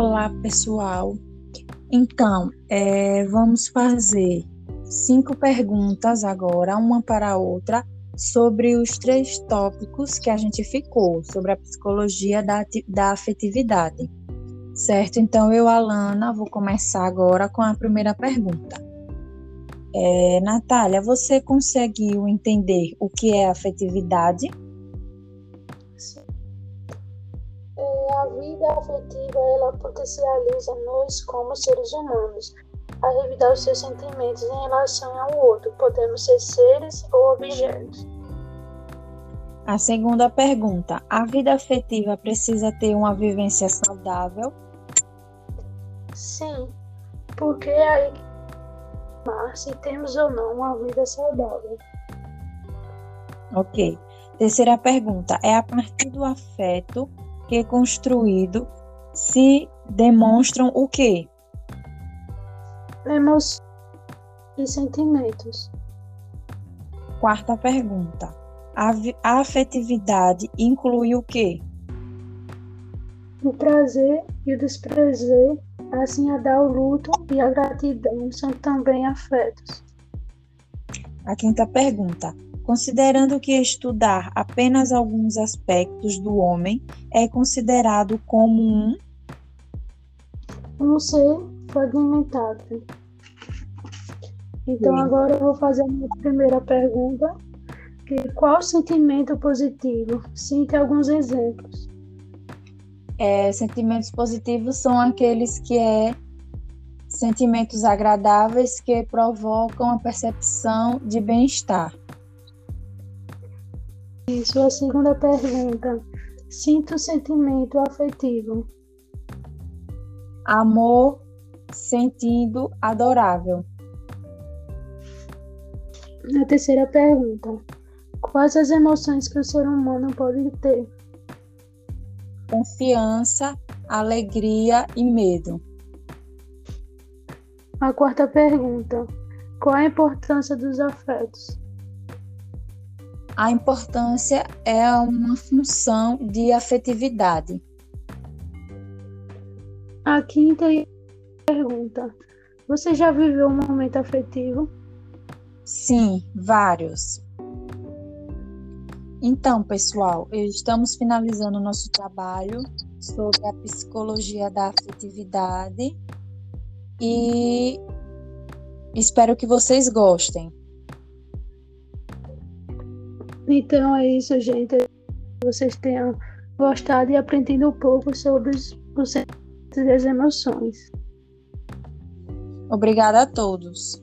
Olá, pessoal. Então, é, vamos fazer cinco perguntas agora, uma para a outra, sobre os três tópicos que a gente ficou, sobre a psicologia da, da afetividade. Certo? Então, eu, Alana, vou começar agora com a primeira pergunta. É, Natália, você conseguiu entender o que é afetividade? A vida afetiva ela potencializa nós como seres humanos a revidar os seus sentimentos em relação ao outro. Podemos ser seres ou objetos. A segunda pergunta: a vida afetiva precisa ter uma vivência saudável? Sim, porque aí se temos ou não uma vida saudável. Ok. Terceira pergunta: é a partir do afeto que construído se demonstram o quê? Emoções e sentimentos. Quarta pergunta. A, afetividade inclui o quê? O prazer e o desprazer, assim a dar o luto e a gratidão são também afetos. A quinta pergunta. Considerando que estudar apenas alguns aspectos do homem é considerado como um um ser fragmentado. Então Sim. agora eu vou fazer a minha primeira pergunta, que qual sentimento positivo? Cite alguns exemplos. É, sentimentos positivos são aqueles que é sentimentos agradáveis que provocam a percepção de bem-estar. E sua segunda pergunta. Sinto sentimento afetivo. Amor, sentido adorável. Na terceira pergunta. Quais as emoções que o ser humano pode ter? Confiança, alegria e medo. A quarta pergunta. Qual a importância dos afetos? A importância é uma função de afetividade. A quinta pergunta: Você já viveu um momento afetivo? Sim, vários. Então, pessoal, estamos finalizando o nosso trabalho sobre a psicologia da afetividade e espero que vocês gostem. Então é isso, gente. Vocês tenham gostado e aprendido um pouco sobre os, os e as emoções. Obrigada a todos.